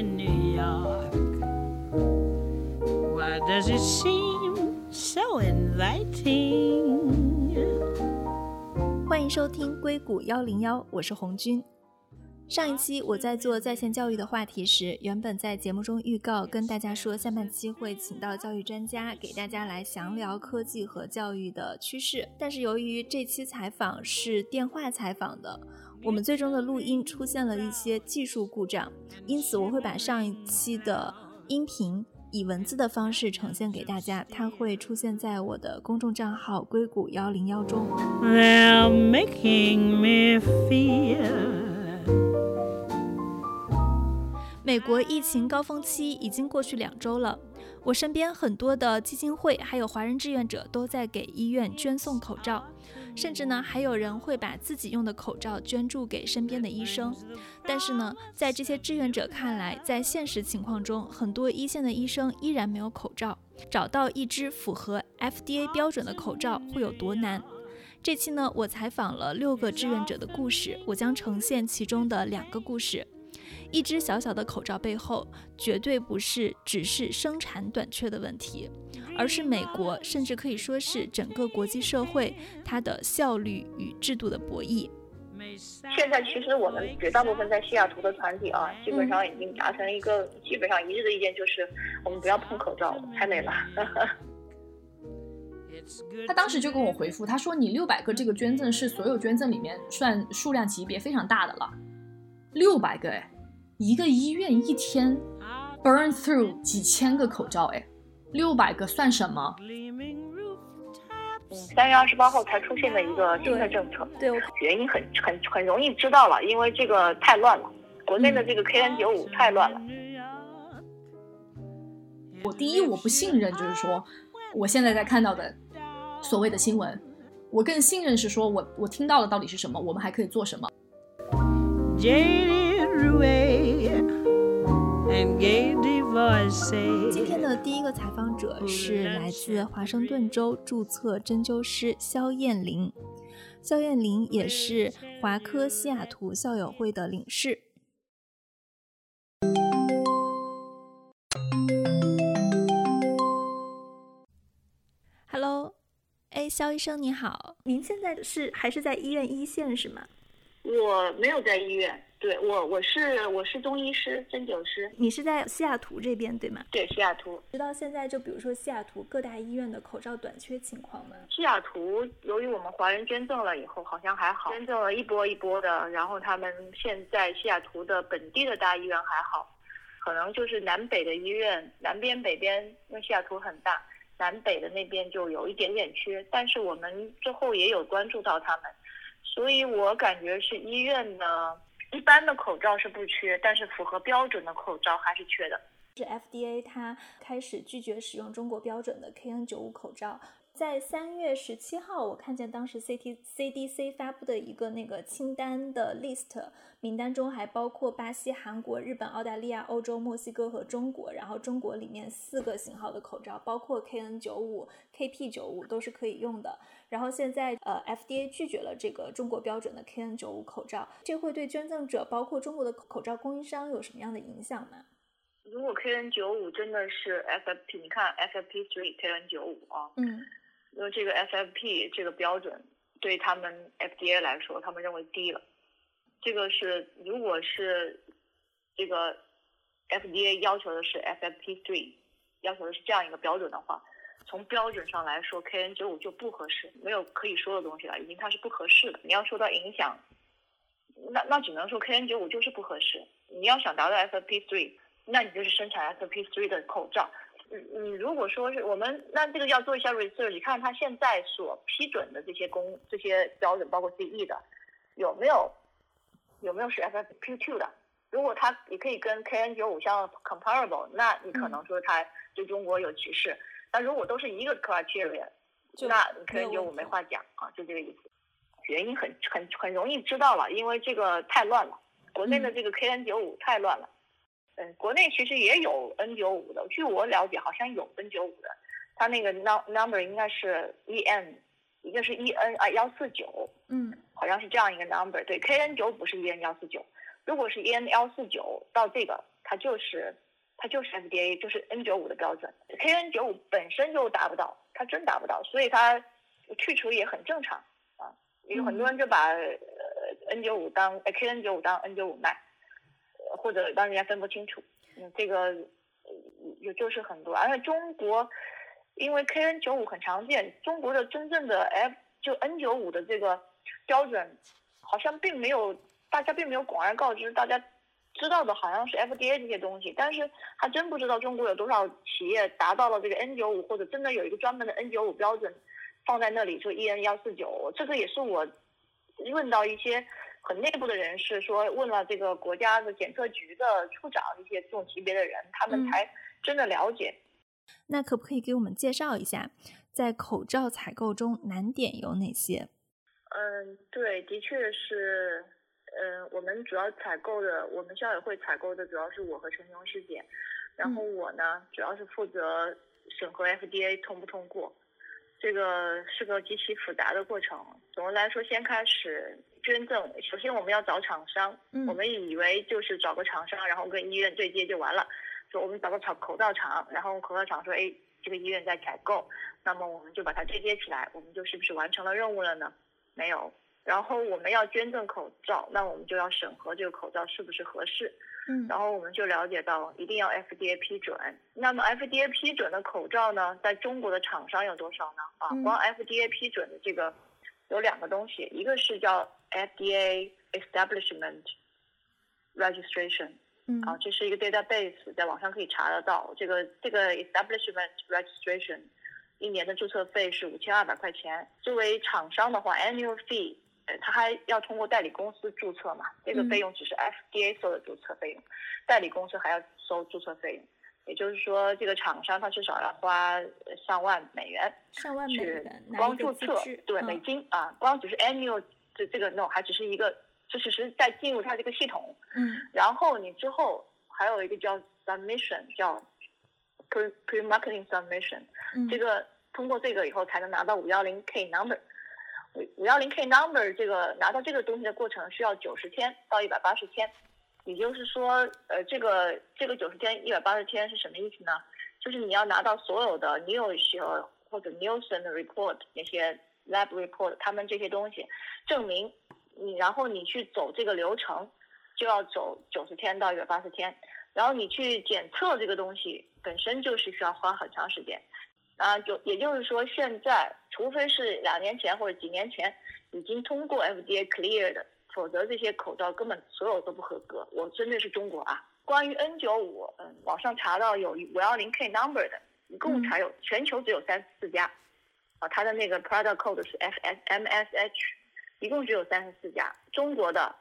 in New York. Why does it seem so inviting? 欢迎收听硅谷幺零幺，我是红军。上一期我在做在线教育的话题时，原本在节目中预告跟大家说，下半期会请到教育专家给大家来详聊科技和教育的趋势。但是由于这期采访是电话采访的，我们最终的录音出现了一些技术故障，因此我会把上一期的音频以文字的方式呈现给大家，它会出现在我的公众账号硅谷幺零幺中。They're making me feel. 美国疫情高峰期已经过去两周了，我身边很多的基金会还有华人志愿者都在给医院捐送口罩，甚至呢还有人会把自己用的口罩捐助给身边的医生。但是呢，在这些志愿者看来，在现实情况中，很多一线的医生依然没有口罩，找到一只符合 FDA 标准的口罩会有多难？这期呢，我采访了六个志愿者的故事，我将呈现其中的两个故事。一只小小的口罩背后，绝对不是只是生产短缺的问题，而是美国甚至可以说是整个国际社会它的效率与制度的博弈。现在其实我们绝大部分在西雅图的团体啊，基本上已经达成一个基本上一致的意见，就是我们不要碰口罩，太累了。他当时就跟我回复，他说你六百个这个捐赠是所有捐赠里面算数量级别非常大的了，六百个哎，一个医院一天 burn through 几千个口罩哎，六百个算什么？嗯，三月二十八号才出现的一个新的政策，对，我原因很很很容易知道了，因为这个太乱了，国内的这个 KN 九五太乱了。我第一我不信任，就是说我现在在看到的所谓的新闻，我更信任是说我我听到的到底是什么，我们还可以做什么。今天的第一个采访者是来自华盛顿州注册针灸师肖艳玲，肖艳玲也是华科西雅图校友会的领事。Hello，哎，肖医生你好，您现在是还是在医院一线是吗？我没有在医院，对我我是我是中医师、针灸师，你是在西雅图这边对吗？对西雅图。直到现在，就比如说西雅图各大医院的口罩短缺情况吗？西雅图由于我们华人捐赠了以后，好像还好，捐赠了一波一波的，然后他们现在西雅图的本地的大医院还好，可能就是南北的医院，南边北边，因为西雅图很大，南北的那边就有一点点缺，但是我们之后也有关注到他们，所以我感觉是医院的一般的口罩是不缺，但是符合标准的口罩还是缺的。是 FDA 它开始拒绝使用中国标准的 KN95 口罩。在三月十七号，我看见当时 CT CDC 发布的一个那个清单的 list 名单中还包括巴西、韩国、日本、澳大利亚、欧洲、墨西哥和中国。然后中国里面四个型号的口罩，包括 KN 九五、KP 九五都是可以用的。然后现在呃 FDA 拒绝了这个中国标准的 KN 九五口罩，这会对捐赠者包括中国的口罩供应商有什么样的影响吗？如果 KN 九五真的是 FFP，你看 FFP three KN 九五啊，嗯，因为这个 FFP 这个标准对他们 FDA 来说，他们认为低了。这个是如果是这个 FDA 要求的是 FFP three，要求的是这样一个标准的话，从标准上来说，KN 九五就不合适，没有可以说的东西了，已经它是不合适的。你要说到影响，那那只能说 KN 九五就是不合适。你要想达到 FFP three。那你就是生产 FP3 的口罩。你你如果说是我们，那这个要做一下 research，你看他现在所批准的这些公这些标准，包括 CE 的，有没有有没有是 FFP2 的？如果它也可以跟 KN95 相 comparable，那你可能说它对中国有歧视。那如果都是一个 criteria，那 KN95 没话讲啊，就这个意思。原因很很很容易知道了，因为这个太乱了，国内的这个 KN95 太乱了。嗯，国内其实也有 N 九五的，据我了解，好像有 N 九五的，它那个 num number 应该是 E N，一个是 E N 啊幺四九，嗯，好像是这样一个 number。对，K N 九不是 E N 幺四九，如果是 E N 幺四九到这个，它就是它就是 FDA 就是 N95 的标准，KN95 本身就达不到，它真达不到，所以它去除也很正常啊。有很多人就把呃 N95 当 KN95 当 N95 卖，或者让人家分不清楚。嗯，这个有就是很多，而且中国因为 KN95 很常见，中国的真正的 F 就 N95 的这个标准好像并没有，大家并没有广而告之，大家知道的好像是 FDA 这些东西，但是还真不知道中国有多少企业达到了这个 N95，或者真的有一个专门的 N95 标准放在那里，说 EN 幺四九，这个也是我问到一些。很内部的人士说，问了这个国家的检测局的处长一些这种级别的人，他们才真的了解。那可不可以给我们介绍一下，在口罩采购中难点有哪些？嗯，对，的确是，嗯，我们主要采购的，我们校委会采购的主要是我和陈雄师姐，然后我呢，主要是负责审核 FDA 通不通过。这个是个极其复杂的过程。总的来说，先开始捐赠，首先我们要找厂商。嗯。我们以为就是找个厂商，然后跟医院对接就完了。说我们找个厂口罩厂，然后口罩厂说，哎，这个医院在采购，那么我们就把它对接起来，我们就是不是完成了任务了呢？没有。然后我们要捐赠口罩，那我们就要审核这个口罩是不是合适。嗯，然后我们就了解到一定要 FDA 批准。那么 FDA 批准的口罩呢，在中国的厂商有多少呢？啊，光 FDA 批准的这个有两个东西，一个是叫 FDA Establishment Registration，嗯，啊，这是一个 database，在网上可以查得到。这个这个 Establishment Registration 一年的注册费是五千二百块钱。作为厂商的话，annual fee。他还要通过代理公司注册嘛？这个费用只是 FDA 收的注册费用，代理公司还要收注册费用。也就是说，这个厂商他至少要花上万美元，上万美元光注册，对美金啊，光只是 annual 这这个 no 还只是一个，就只是在进入它这个系统。嗯。然后你之后还有一个叫 submission，叫 pre pre marketing submission，这个通过这个以后才能拿到五幺零 K number。五五幺零 K number 这个拿到这个东西的过程需要九十天到一百八十天，也就是说，呃，这个这个九十天一百八十天是什么意思呢？就是你要拿到所有的 News 或者 Nielsen 的 report 那些 lab report，他们这些东西证明你，然后你去走这个流程就要走九十天到一百八十天，然后你去检测这个东西本身就是需要花很长时间。啊，就也就是说，现在除非是两年前或者几年前已经通过 FDA clear 的，否则这些口罩根本所有都不合格。我针对是中国啊。关于 N95，嗯，网上查到有五幺零 K number 的，一共才有全球只有三十四家，啊，它的那个 product code 是 FSMSH，一共只有三十四家。中国的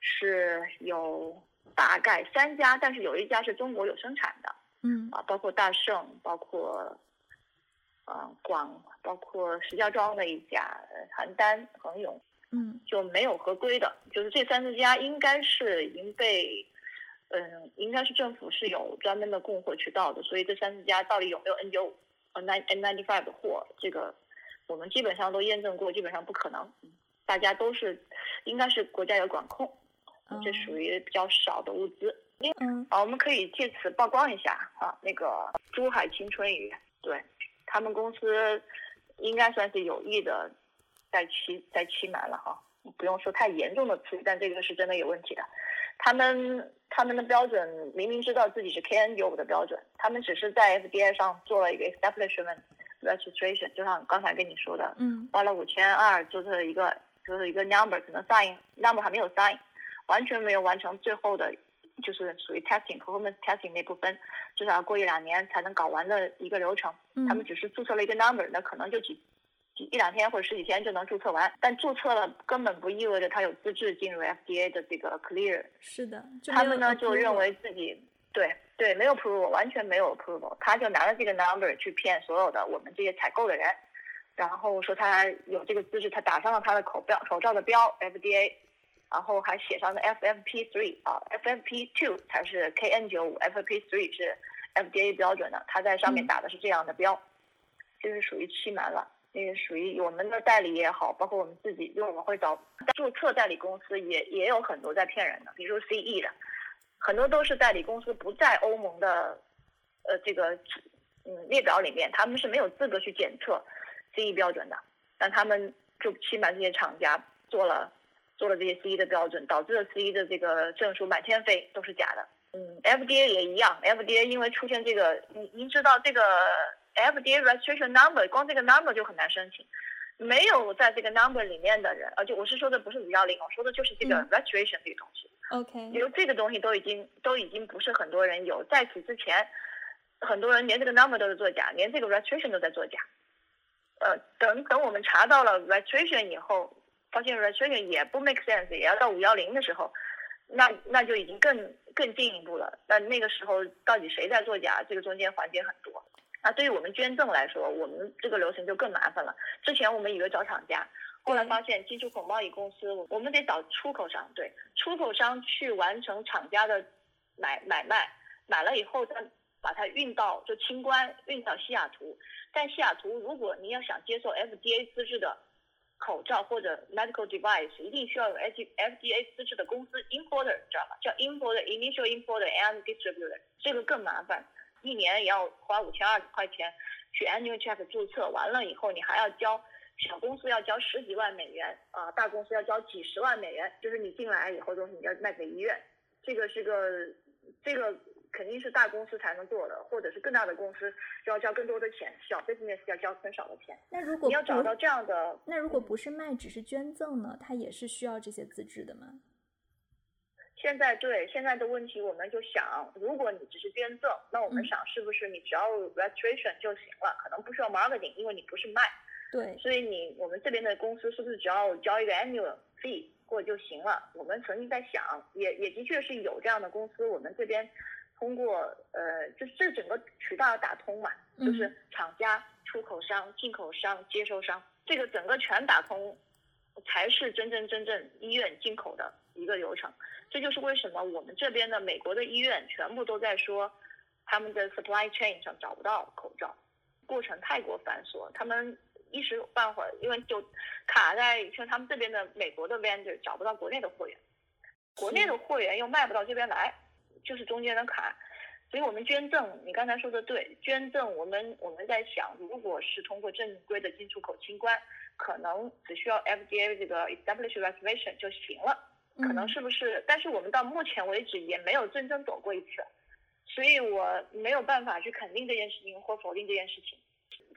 是有大概三家，但是有一家是中国有生产的，嗯，啊，包括大圣，包括。嗯，广包括石家庄的一家，邯郸恒永，嗯，就没有合规的，就是这三四家应该是已经被，嗯，应该是政府是有专门的供货渠道的，所以这三四家到底有没有 N 九五、N N ninety five 的货，这个我们基本上都验证过，基本上不可能，大家都是应该是国家有管控，这属于比较少的物资。嗯，啊，我们可以借此曝光一下啊，那个珠海青春鱼，对。他们公司应该算是有意的在欺在欺瞒了哈，不用说太严重的词，但这个是真的有问题的。他们他们的标准明明知道自己是 KN95 的标准，他们只是在 FDA 上做了一个 establishment registration，就像刚才跟你说的，嗯，花了五千二注册了一个就是一个 number，可能 sign number 还没有 sign，完全没有完成最后的。就是属于 testing performance testing 那部分，至少要过一两年才能搞完的一个流程。他们只是注册了一个 number，那可能就几几一两天或者十几天就能注册完。但注册了根本不意味着他有资质进入 FDA 的这个 clear。是的，他们呢就认为自己对对没有 approval，完全没有 approval，他就拿了这个 number 去骗所有的我们这些采购的人，然后说他有这个资质，他打上了他的口标口罩的标 FDA。然后还写上了 FFP3 啊，FFP two 才是 KN95，FFP3 是 FDA 标准的，他在上面打的是这样的标，就是属于欺瞒了。那个属于我们的代理也好，包括我们自己，因为我们会找注册代理公司，也也有很多在骗人的，比如 CE 的，很多都是代理公司不在欧盟的呃这个嗯列表里面，他们是没有资格去检测 CE 标准的，但他们就欺瞒这些厂家做了做了这些 CE 的标准，导致了 CE 的这个证书满天飞，都是假的。嗯，FDA 也一样，FDA 因为出现这个，您您知道这个 FDA registration number，光这个 number 就很难申请。没有在这个 number 里面的人，而且我是说的不是五幺零，我说的就是这个 registration 这个东西。OK，比如这个东西都已经都已经不是很多人有，在此之前，很多人连这个 number 都是作假，连这个 registration 都在作假。呃，等等我们查到了 registration 以后，发现 registration 也不 make sense，也要到五幺零的时候，那那就已经更更进一步了。那那个时候到底谁在作假？这个中间环节很多。那对于我们捐赠来说，我们这个流程就更麻烦了。之前我们以为找厂家，后来发现进出口贸易公司，我们得找出口商，对，出口商去完成厂家的买买卖，买了以后再把它运到就清关，运到西雅图。但西雅图，如果你要想接受 FDA 资质的口罩或者 medical device，一定需要有 F FDA 资质的公司 importer，知道吗？叫 importer，initial importer and distributor，这个更麻烦。一年也要花五千二百块钱去 annual check 注册，完了以后你还要交小公司要交十几万美元啊，大公司要交几十万美元，就是你进来以后东西你要卖给医院，这个是个这个肯定是大公司才能做的，或者是更大的公司就要交更多的钱，小 business 要交很少的钱。那如果你要找到这样的，那如果不是卖，只是捐赠呢？它也是需要这些资质的吗？现在对现在的问题，我们就想，如果你只是捐赠，那我们想是不是你只要 registration 就行了，可能不需要 marketing，因为你不是卖。对。所以你我们这边的公司是不是只要交一个 annual fee 过就行了？我们曾经在想，也也的确是有这样的公司，我们这边通过呃，就是这整个渠道要打通嘛，就是厂家、出口商、进口商、接收商，这个整个全打通，才是真真正正医院进口的一个流程。这就是为什么我们这边的美国的医院全部都在说，他们的 supply chain 上找不到口罩，过程太过繁琐，他们一时半会儿因为就卡在像他们这边的美国的 vendor 找不到国内的货源，国内的货源又卖不到这边来，就是中间的卡。所以我们捐赠，你刚才说的对，捐赠我们我们在想，如果是通过正规的进出口清关，可能只需要 FDA 这个 establish registration 就行了。可能是不是？但是我们到目前为止也没有真正走过一次，所以我没有办法去肯定这件事情或否定这件事情。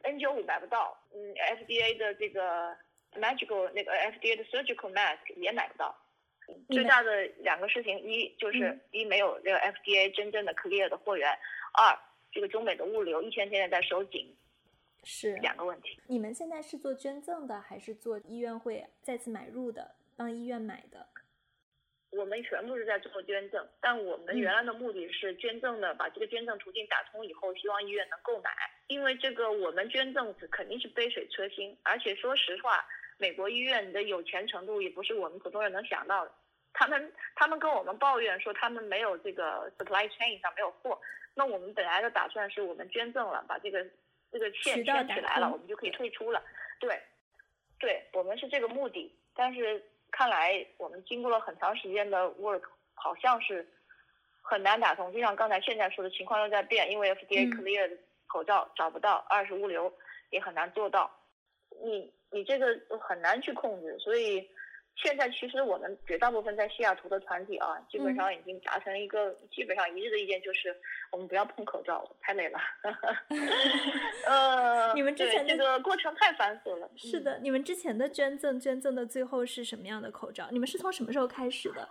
N95 买不到，嗯，FDA 的这个 Magical 那个 FDA 的 Surgical Mask 也买不到。最大的两个事情，一就是一没有这个 FDA 真正的 clear 的货源，二这个中美的物流一天天的在收紧，是两个问题。你们现在是做捐赠的，还是做医院会再次买入的，帮医院买的？我们全部是在做捐赠，但我们原来的目的是捐赠的，把这个捐赠途径打通以后，希望医院能购买。因为这个我们捐赠肯定是杯水车薪，而且说实话，美国医院的有钱程度也不是我们普通人能想到的。他们他们跟我们抱怨说他们没有这个 supply chain 上没有货，那我们本来的打算是我们捐赠了，把这个这个线圈起来了，我们就可以退出了。对，对我们是这个目的，但是。看来我们经过了很长时间的 work，好像是很难打通。就像刚才现在说的情况又在变，因为 FDA clear 口罩找不到，二是物流也很难做到。你你这个很难去控制，所以。现在其实我们绝大部分在西雅图的团体啊，基本上已经达成一个基本上一致的意见，就是我们不要碰口罩，太累了。呃，你们之前这个过程太繁琐了。是的，你们之前的捐赠，捐赠的最后是什么样的口罩？你们是从什么时候开始的？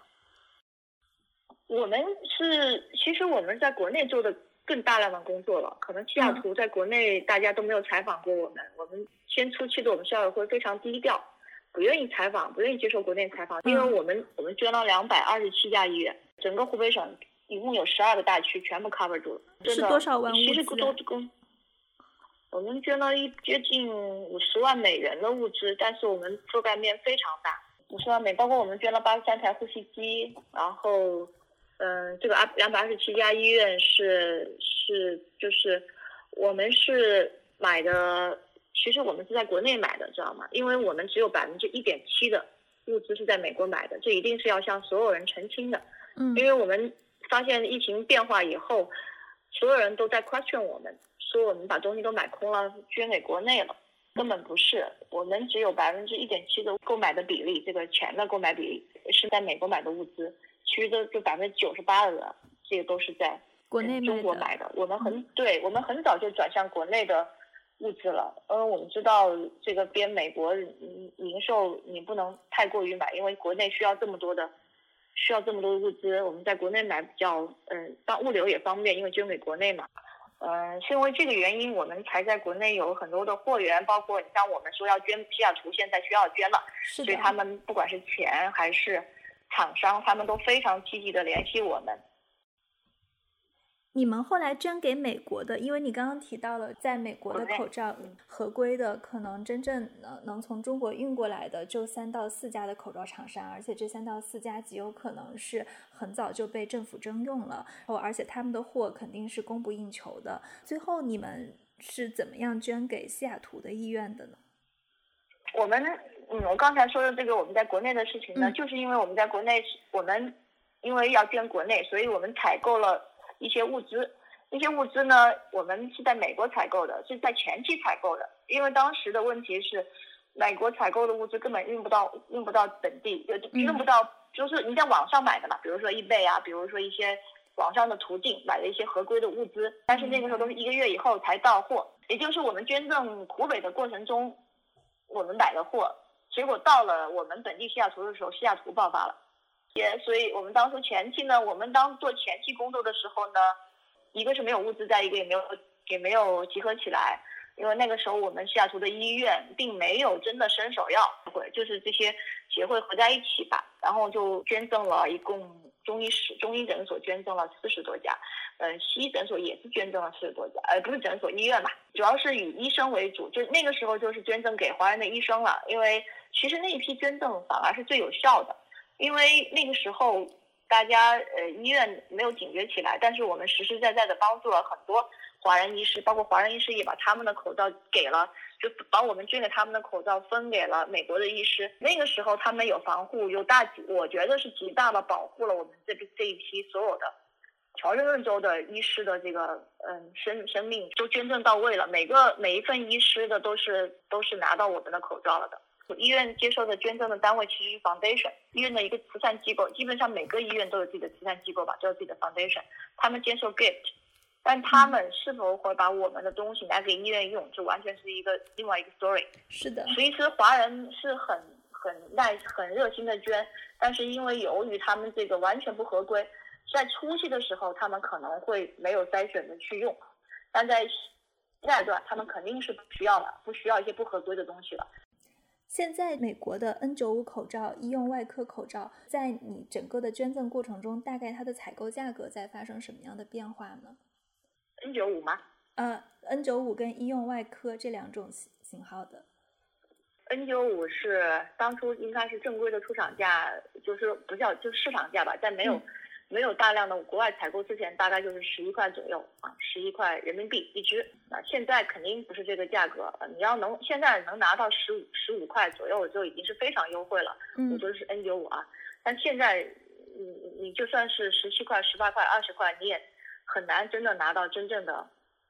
我们是，其实我们在国内做的更大量的工作了。可能西雅图在国内大家都没有采访过我们。我们先出去的我们校友会非常低调。不愿意采访，不愿意接受国内采访，因为我们我们捐了两百二十七家医院，整个湖北省一共有十二个大区，全部 cover 住了。是多少万其实都公，我们捐了一接近五十万美元的物资，但是我们覆盖面非常大，五十万美，包括我们捐了八十三台呼吸机，然后，嗯，这个二两百二十七家医院是是就是我们是买的。其实我们是在国内买的，知道吗？因为我们只有百分之一点七的物资是在美国买的，这一定是要向所有人澄清的。嗯，因为我们发现疫情变化以后，所有人都在 question 我们，说我们把东西都买空了，捐给国内了。根本不是，我们只有百分之一点七的购买的比例，这个钱的购买比例是在美国买的物资，其余的就百分之九十八的这个都是在国内中国买的。我们很对，我们很早就转向国内的物资了。嗯，我们知道这个边美国零售你不能太过于买，因为国内需要这么多的需要这么多的物资，我们在国内买比较嗯，当物流也方便，因为捐给国内嘛。嗯，是因为这个原因，我们才在国内有很多的货源，包括你像我们说要捐西雅图，现在需要捐了，所以他们不管是钱还是厂商，他们都非常积极的联系我们。你们后来捐给美国的，因为你刚刚提到了，在美国的口罩合规的，可能真正能能从中国运过来的就三到四家的口罩厂商，而且这三到四家极有可能是很早就被政府征用了，后而且他们的货肯定是供不应求的。最后你们是怎么样捐给西雅图的医院的呢？我们，嗯，我刚才说的这个我们在国内的事情呢，就是因为我们在国内，我们因为要捐国内，所以我们采购了。一些物资，那些物资呢，我们是在美国采购的，是在前期采购的。因为当时的问题是，美国采购的物资根本运不到，运不到本地，就运不到，就是你在网上买的嘛，比如说易贝啊，比如说一些网上的途径买了一些合规的物资，但是那个时候都是一个月以后才到货，也就是我们捐赠湖北的过程中，我们买的货，结果到了我们本地西雅图的时候，西雅图爆发了。也，所以我们当初前期呢，我们当做前期工作的时候呢，一个是没有物资在，一个也没有也没有集合起来，因为那个时候我们西雅图的医院并没有真的伸手要，会就是这些协会合在一起吧，然后就捐赠了一共中医室、中医诊所捐赠了四十多家，嗯，西医诊所也是捐赠了四十多家，呃，不是诊所医院吧，主要是以医生为主，就那个时候就是捐赠给华人的医生了，因为其实那一批捐赠反而是最有效的。因为那个时候，大家呃医院没有警觉起来，但是我们实实在在的帮助了很多华人医师，包括华人医师也把他们的口罩给了，就把我们捐给他们的口罩分给了美国的医师。那个时候他们有防护，有大，我觉得是极大的保护了我们这这一批所有的乔治亚州的医师的这个嗯生生命都捐赠到位了，每个每一份医师的都是都是拿到我们的口罩了的。医院接受的捐赠的单位其实是 foundation，医院的一个慈善机构，基本上每个医院都有自己的慈善机构吧，都有自己的 foundation，他们接受 gift，但他们是否会把我们的东西拿给医院用，这完全是一个另外一个 story。是的，其实华人是很很耐很热心的捐，但是因为由于他们这个完全不合规，在初期的时候他们可能会没有筛选的去用，但在下一段他们肯定是不需要了，不需要一些不合规的东西了。现在美国的 N95 口罩、医用外科口罩，在你整个的捐赠过程中，大概它的采购价格在发生什么样的变化呢？N95 吗？呃，N95 跟医用外科这两种型型号的。N95 是当初应该是正规的出厂价，就是不叫就市场价吧，在没有。没有大量的国外采购之前，大概就是十一块左右啊，十一块人民币一支。那现在肯定不是这个价格，你要能现在能拿到十五十五块左右，就已经是非常优惠了。我说的是 N 九五啊，但现在你你就算是十七块、十八块、二十块，你也很难真的拿到真正的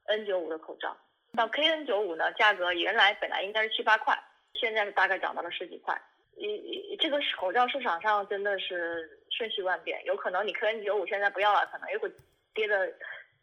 N 九五的口罩。到 KN 九五呢，价格原来本来应该是七八块，现在是大概涨到了十几块。你这个口罩市场上真的是。瞬息万变，有可能你 KN95 现在不要了，可能又会跌的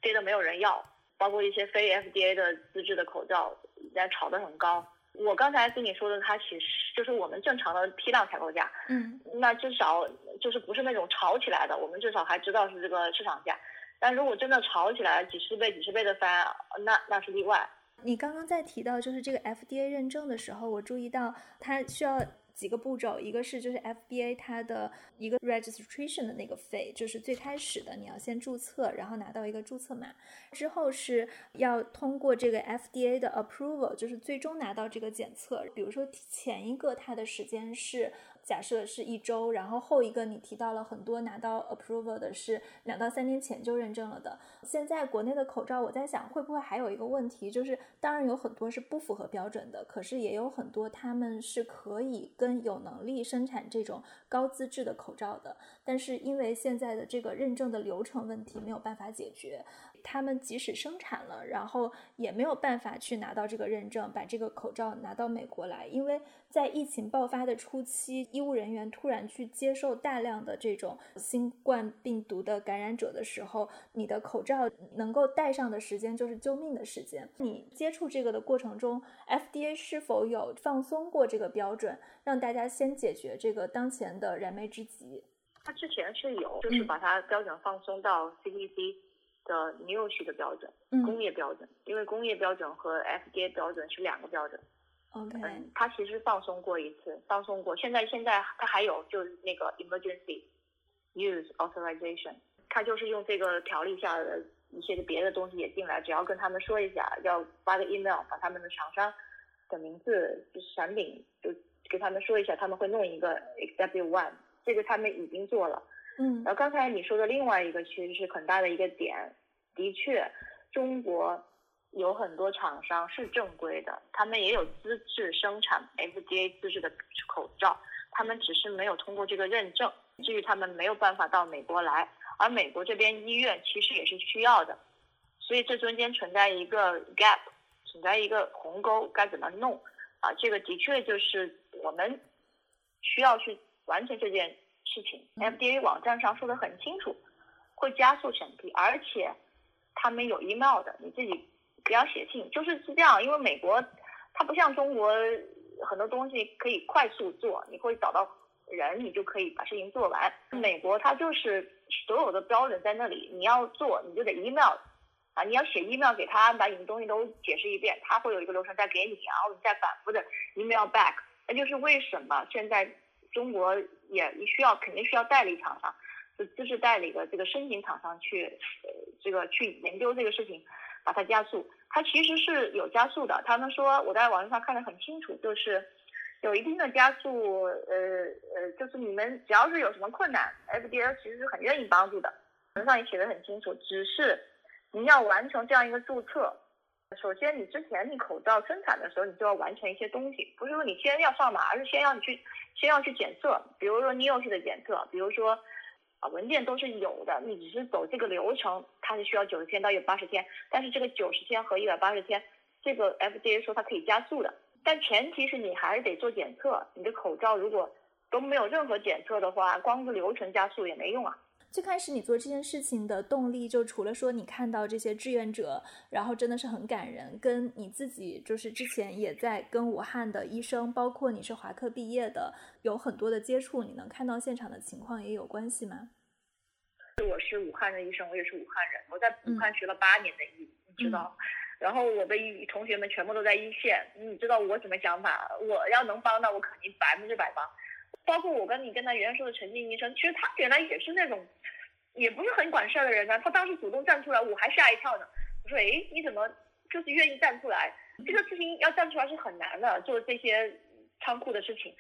跌的没有人要。包括一些非 FDA 的资质的口罩，在炒的很高。我刚才跟你说的，它其实就是我们正常的批量采购价。嗯，那至少就是不是那种炒起来的，我们至少还知道是这个市场价。但如果真的炒起来几十倍、几十倍的翻，那那是例外。你刚刚在提到就是这个 FDA 认证的时候，我注意到它需要。几个步骤，一个是就是 FBA 它的一个 registration 的那个费，就是最开始的你要先注册，然后拿到一个注册码，之后是要通过这个 FDA 的 approval，就是最终拿到这个检测。比如说前一个它的时间是假设是一周，然后后一个你提到了很多拿到 approval 的是两到三年前就认证了的。现在国内的口罩，我在想会不会还有一个问题，就是当然有很多是不符合标准的，可是也有很多他们是可以跟有能力生产这种高资质的口罩的，但是因为现在的这个认证的流程问题没有办法解决。他们即使生产了，然后也没有办法去拿到这个认证，把这个口罩拿到美国来。因为在疫情爆发的初期，医务人员突然去接受大量的这种新冠病毒的感染者的时候，你的口罩能够戴上的时间就是救命的时间。你接触这个的过程中，FDA 是否有放松过这个标准，让大家先解决这个当前的燃眉之急？它之前是有，就是把它标准放松到 CDC。的 new 系的标准，工业标准，因为工业标准和 FDA 标准是两个标准。OK，嗯，它其实放松过一次，放松过。现在现在它还有就是那个 emergency use authorization，它就是用这个条例下的一些别的东西也进来，只要跟他们说一下，要发个 email，把他们的厂商的名字、就是产品就给他们说一下，他们会弄一个 executive one，这个他们已经做了。嗯，然后刚才你说的另外一个其实是很大的一个点，的确，中国有很多厂商是正规的，他们也有资质生产 FDA 资质的口罩，他们只是没有通过这个认证，至于他们没有办法到美国来，而美国这边医院其实也是需要的，所以这中间存在一个 gap，存在一个鸿沟，该怎么弄？啊，这个的确就是我们需要去完成这件。事情，FDA 网站上说的很清楚，会加速审批，而且他们有 email 的，你自己不要写信，就是是这样。因为美国它不像中国，很多东西可以快速做，你会找到人，你就可以把事情做完。美国它就是所有的标准在那里，你要做你就得 email 啊，你要写 email 给他，把你的东西都解释一遍，他会有一个流程再给你，然后你再反复的 email back。那就是为什么现在。中国也需要肯定需要代理厂商，就资质代理的这个申请厂商去，呃，这个去研究这个事情，把它加速。它其实是有加速的。他们说我在网络上看得很清楚，就是有一定的加速。呃呃，就是你们只要是有什么困难，FDA 其实是很愿意帮助的。文上也写的很清楚，只是你要完成这样一个注册。首先，你之前你口罩生产的时候，你就要完成一些东西，不是说你先要上马，而是先要你去，先要去检测，比如说 n e o 的检测，比如说啊文件都是有的，你只是走这个流程，它是需要九十天到一百八十天，但是这个九十天和一百八十天，这个 FDA 说它可以加速的，但前提是你还是得做检测，你的口罩如果都没有任何检测的话，光是流程加速也没用啊。最开始你做这件事情的动力，就除了说你看到这些志愿者，然后真的是很感人，跟你自己就是之前也在跟武汉的医生，包括你是华科毕业的，有很多的接触，你能看到现场的情况也有关系吗？我是武汉的医生，我也是武汉人，我在武汉学了八年的医，你知道，然后我的同学们全部都在一线，你知道我什么想法？我要能帮到，我肯定百分之百帮。包括我跟你跟他原来说的陈静医生，其实他原来也是那种，也不是很管事儿的人呢。他当时主动站出来，我还吓一跳呢。我说，哎，你怎么就是愿意站出来？这个事情要站出来是很难的，做这些仓库的事情。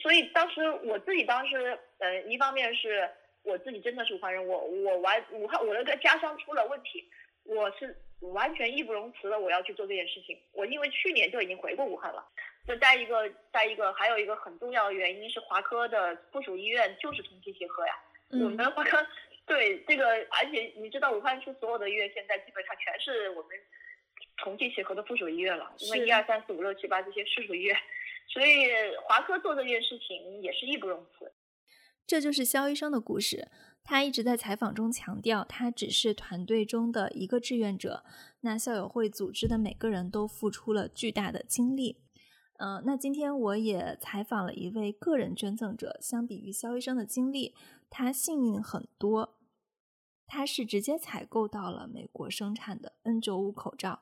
所以当时我自己当时，呃，一方面是我自己真的是武汉人，我我完武汉我那个家乡出了问题，我是完全义不容辞的，我要去做这件事情。我因为去年就已经回过武汉了。就再一个，再一个，还有一个很重要的原因是华科的附属医院就是同济协和呀。我们华科对这个，而且你知道武汉市所有的医院现在基本上全是我们同济协和的附属医院了，因为一二三四五六七八这些附属医院，所以华科做这件事情也是义不容辞。这就是肖医生的故事，他一直在采访中强调，他只是团队中的一个志愿者，那校友会组织的每个人都付出了巨大的精力。嗯，那今天我也采访了一位个人捐赠者。相比于肖医生的经历，他幸运很多。他是直接采购到了美国生产的 N95 口罩，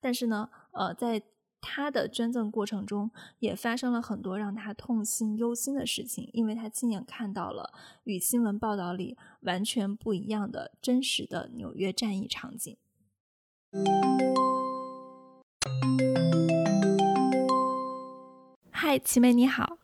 但是呢，呃，在他的捐赠过程中，也发生了很多让他痛心忧心的事情，因为他亲眼看到了与新闻报道里完全不一样的真实的纽约战役场景。嗨，齐美你好。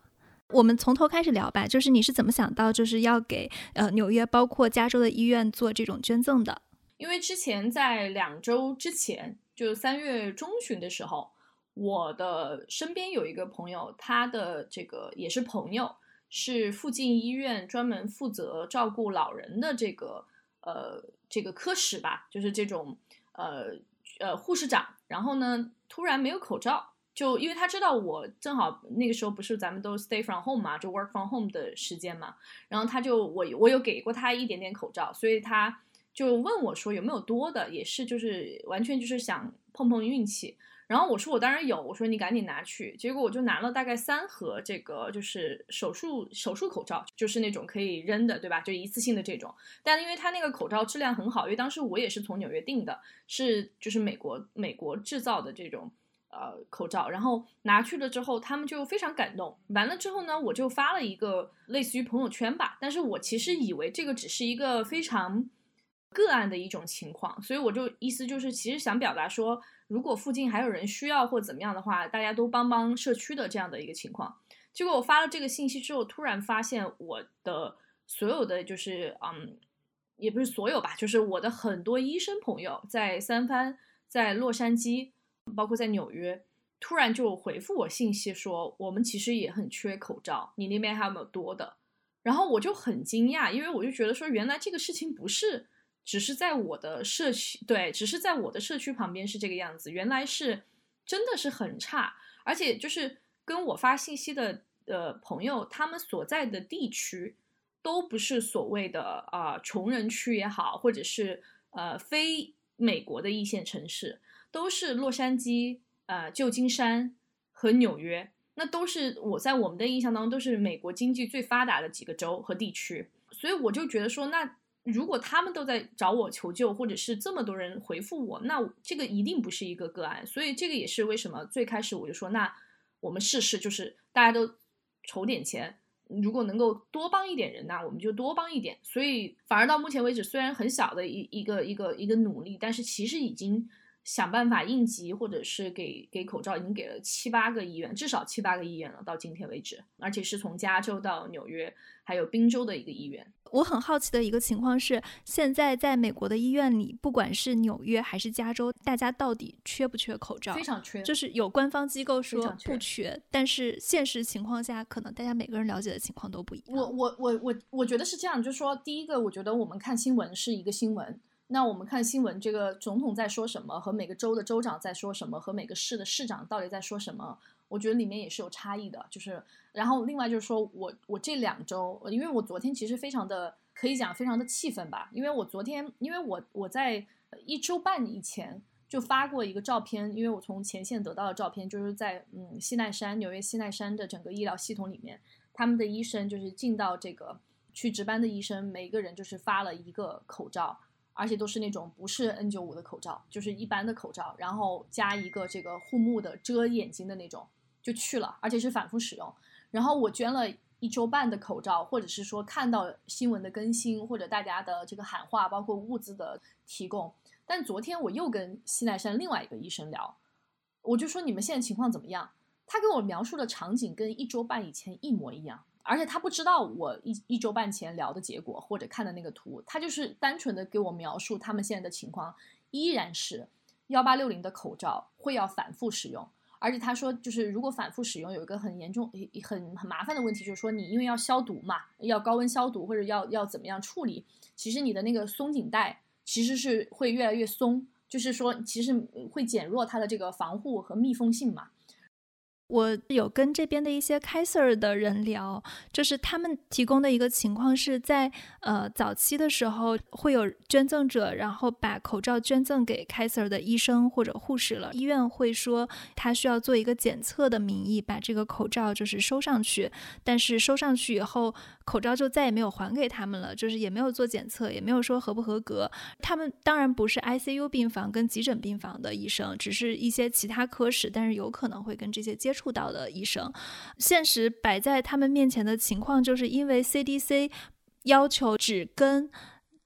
我们从头开始聊吧，就是你是怎么想到就是要给呃纽约包括加州的医院做这种捐赠的？因为之前在两周之前，就三月中旬的时候，我的身边有一个朋友，他的这个也是朋友，是附近医院专门负责照顾老人的这个呃这个科室吧，就是这种呃呃护士长，然后呢突然没有口罩。就因为他知道我正好那个时候不是咱们都 stay from home 嘛，就 work from home 的时间嘛，然后他就我我有给过他一点点口罩，所以他就问我说有没有多的，也是就是完全就是想碰碰运气。然后我说我当然有，我说你赶紧拿去。结果我就拿了大概三盒这个就是手术手术口罩，就是那种可以扔的，对吧？就一次性的这种。但因为他那个口罩质量很好，因为当时我也是从纽约订的，是就是美国美国制造的这种。呃，口罩，然后拿去了之后，他们就非常感动。完了之后呢，我就发了一个类似于朋友圈吧，但是我其实以为这个只是一个非常个案的一种情况，所以我就意思就是其实想表达说，如果附近还有人需要或怎么样的话，大家都帮帮社区的这样的一个情况。结果我发了这个信息之后，突然发现我的所有的就是嗯，也不是所有吧，就是我的很多医生朋友在三藩，在洛杉矶。包括在纽约，突然就回复我信息说，我们其实也很缺口罩，你那边还有没有多的？然后我就很惊讶，因为我就觉得说，原来这个事情不是只是在我的社区，对，只是在我的社区旁边是这个样子，原来是真的是很差，而且就是跟我发信息的呃朋友，他们所在的地区都不是所谓的啊穷人区也好，或者是呃非美国的一线城市。都是洛杉矶、呃旧金山和纽约，那都是我在我们的印象当中都是美国经济最发达的几个州和地区，所以我就觉得说，那如果他们都在找我求救，或者是这么多人回复我，那这个一定不是一个个案，所以这个也是为什么最开始我就说，那我们试试，就是大家都筹点钱，如果能够多帮一点人，那我们就多帮一点，所以反而到目前为止，虽然很小的一一个一个一个努力，但是其实已经。想办法应急，或者是给给口罩，已经给了七八个医院，至少七八个医院了。到今天为止，而且是从加州到纽约，还有宾州的一个医院。我很好奇的一个情况是，现在在美国的医院里，不管是纽约还是加州，大家到底缺不缺口罩？非常缺。就是有官方机构说不缺，但是现实情况下，可能大家每个人了解的情况都不一样。我我我我我觉得是这样，就是说，第一个，我觉得我们看新闻是一个新闻。那我们看新闻，这个总统在说什么，和每个州的州长在说什么，和每个市的市长到底在说什么，我觉得里面也是有差异的。就是，然后另外就是说我我这两周，因为我昨天其实非常的可以讲非常的气愤吧，因为我昨天，因为我我在一周半以前就发过一个照片，因为我从前线得到的照片，就是在嗯西奈山纽约西奈山的整个医疗系统里面，他们的医生就是进到这个去值班的医生，每一个人就是发了一个口罩。而且都是那种不是 N95 的口罩，就是一般的口罩，然后加一个这个护目的遮眼睛的那种就去了，而且是反复使用。然后我捐了一周半的口罩，或者是说看到新闻的更新或者大家的这个喊话，包括物资的提供。但昨天我又跟西奈山另外一个医生聊，我就说你们现在情况怎么样？他给我描述的场景跟一周半以前一模一样。而且他不知道我一一周半前聊的结果或者看的那个图，他就是单纯的给我描述他们现在的情况，依然是幺八六零的口罩会要反复使用，而且他说就是如果反复使用有一个很严重、很很麻烦的问题，就是说你因为要消毒嘛，要高温消毒或者要要怎么样处理，其实你的那个松紧带其实是会越来越松，就是说其实会减弱它的这个防护和密封性嘛。我有跟这边的一些 Kaiser 的人聊，就是他们提供的一个情况是在呃早期的时候会有捐赠者，然后把口罩捐赠给 Kaiser 的医生或者护士了，医院会说他需要做一个检测的名义把这个口罩就是收上去，但是收上去以后口罩就再也没有还给他们了，就是也没有做检测，也没有说合不合格。他们当然不是 ICU 病房跟急诊病房的医生，只是一些其他科室，但是有可能会跟这些接触。触到的医生，现实摆在他们面前的情况，就是因为 CDC 要求只跟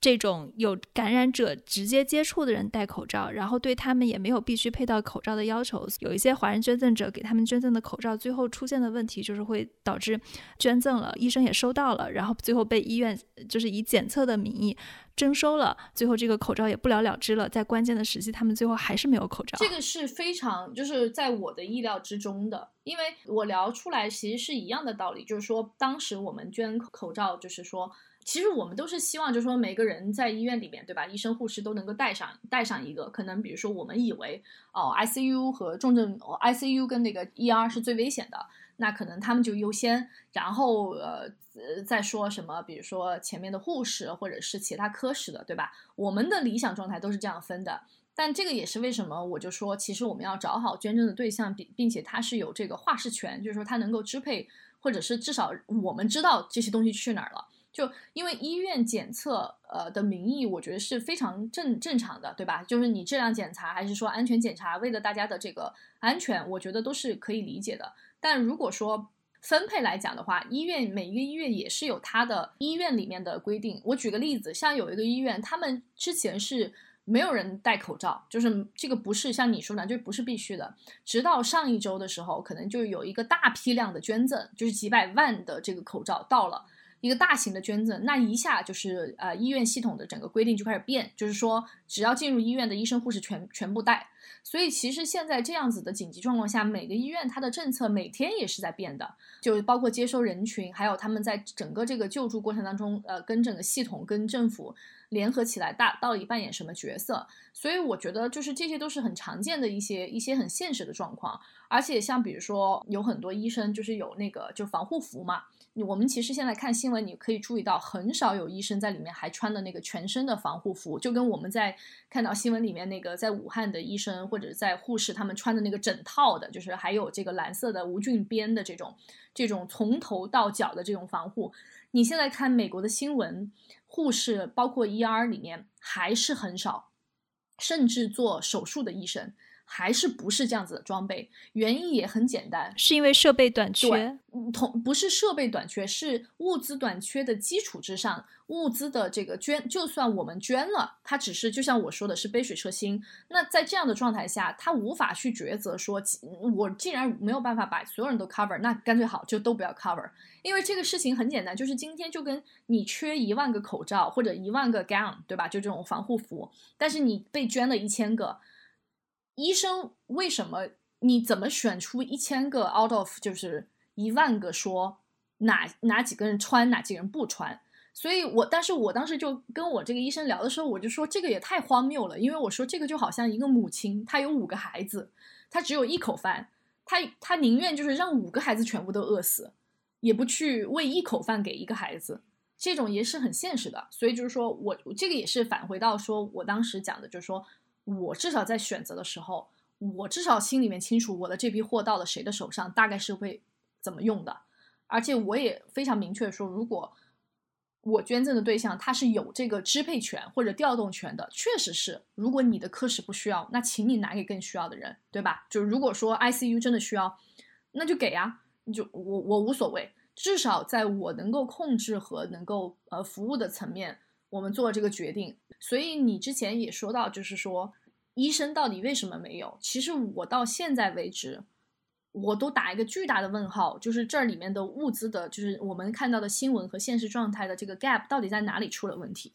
这种有感染者直接接触的人戴口罩，然后对他们也没有必须佩戴口罩的要求。有一些华人捐赠者给他们捐赠的口罩，最后出现的问题就是会导致捐赠了，医生也收到了，然后最后被医院就是以检测的名义征收了，最后这个口罩也不了了之了。在关键的时期，他们最后还是没有口罩。这个是非常就是在我的意料之中的，因为我聊出来其实是一样的道理，就是说当时我们捐口罩，就是说。其实我们都是希望，就是说每个人在医院里面，对吧？医生、护士都能够带上带上一个。可能比如说，我们以为哦，ICU 和重症，ICU 跟那个 ER 是最危险的，那可能他们就优先。然后呃呃再说什么，比如说前面的护士或者是其他科室的，对吧？我们的理想状态都是这样分的。但这个也是为什么我就说，其实我们要找好捐赠的对象，并并且他是有这个话事权，就是说他能够支配，或者是至少我们知道这些东西去哪儿了。就因为医院检测，呃的名义，我觉得是非常正正常的，对吧？就是你质量检查还是说安全检查，为了大家的这个安全，我觉得都是可以理解的。但如果说分配来讲的话，医院每一个医院也是有它的医院里面的规定。我举个例子，像有一个医院，他们之前是没有人戴口罩，就是这个不是像你说的，就不是必须的。直到上一周的时候，可能就有一个大批量的捐赠，就是几百万的这个口罩到了。一个大型的捐赠，那一下就是呃医院系统的整个规定就开始变，就是说只要进入医院的医生护士全全部带。所以其实现在这样子的紧急状况下，每个医院它的政策每天也是在变的，就包括接收人群，还有他们在整个这个救助过程当中，呃跟整个系统跟政府联合起来，大到底扮演什么角色。所以我觉得就是这些都是很常见的一些一些很现实的状况。而且像比如说有很多医生就是有那个就防护服嘛。我们其实现在看新闻，你可以注意到很少有医生在里面还穿的那个全身的防护服，就跟我们在看到新闻里面那个在武汉的医生或者在护士他们穿的那个整套的，就是还有这个蓝色的无菌边的这种这种从头到脚的这种防护。你现在看美国的新闻，护士包括 ER 里面还是很少，甚至做手术的医生。还是不是这样子的装备？原因也很简单，是因为设备短缺。同不是设备短缺，是物资短缺的基础之上，物资的这个捐，就算我们捐了，它只是就像我说的是杯水车薪。那在这样的状态下，他无法去抉择说，我既然没有办法把所有人都 cover，那干脆好就都不要 cover。因为这个事情很简单，就是今天就跟你缺一万个口罩或者一万个 gown，对吧？就这种防护服，但是你被捐了一千个。医生为什么？你怎么选出一千个 out of 就是一万个说哪哪几个人穿，哪几个人不穿？所以我，但是我当时就跟我这个医生聊的时候，我就说这个也太荒谬了，因为我说这个就好像一个母亲，她有五个孩子，她只有一口饭，她她宁愿就是让五个孩子全部都饿死，也不去喂一口饭给一个孩子，这种也是很现实的。所以就是说我这个也是返回到说我当时讲的，就是说。我至少在选择的时候，我至少心里面清楚我的这批货到了谁的手上，大概是会怎么用的，而且我也非常明确说，如果我捐赠的对象他是有这个支配权或者调动权的，确实是，如果你的科室不需要，那请你拿给更需要的人，对吧？就如果说 ICU 真的需要，那就给啊，就我我无所谓，至少在我能够控制和能够呃服务的层面。我们做这个决定，所以你之前也说到，就是说医生到底为什么没有？其实我到现在为止，我都打一个巨大的问号，就是这里面的物资的，就是我们看到的新闻和现实状态的这个 gap 到底在哪里出了问题？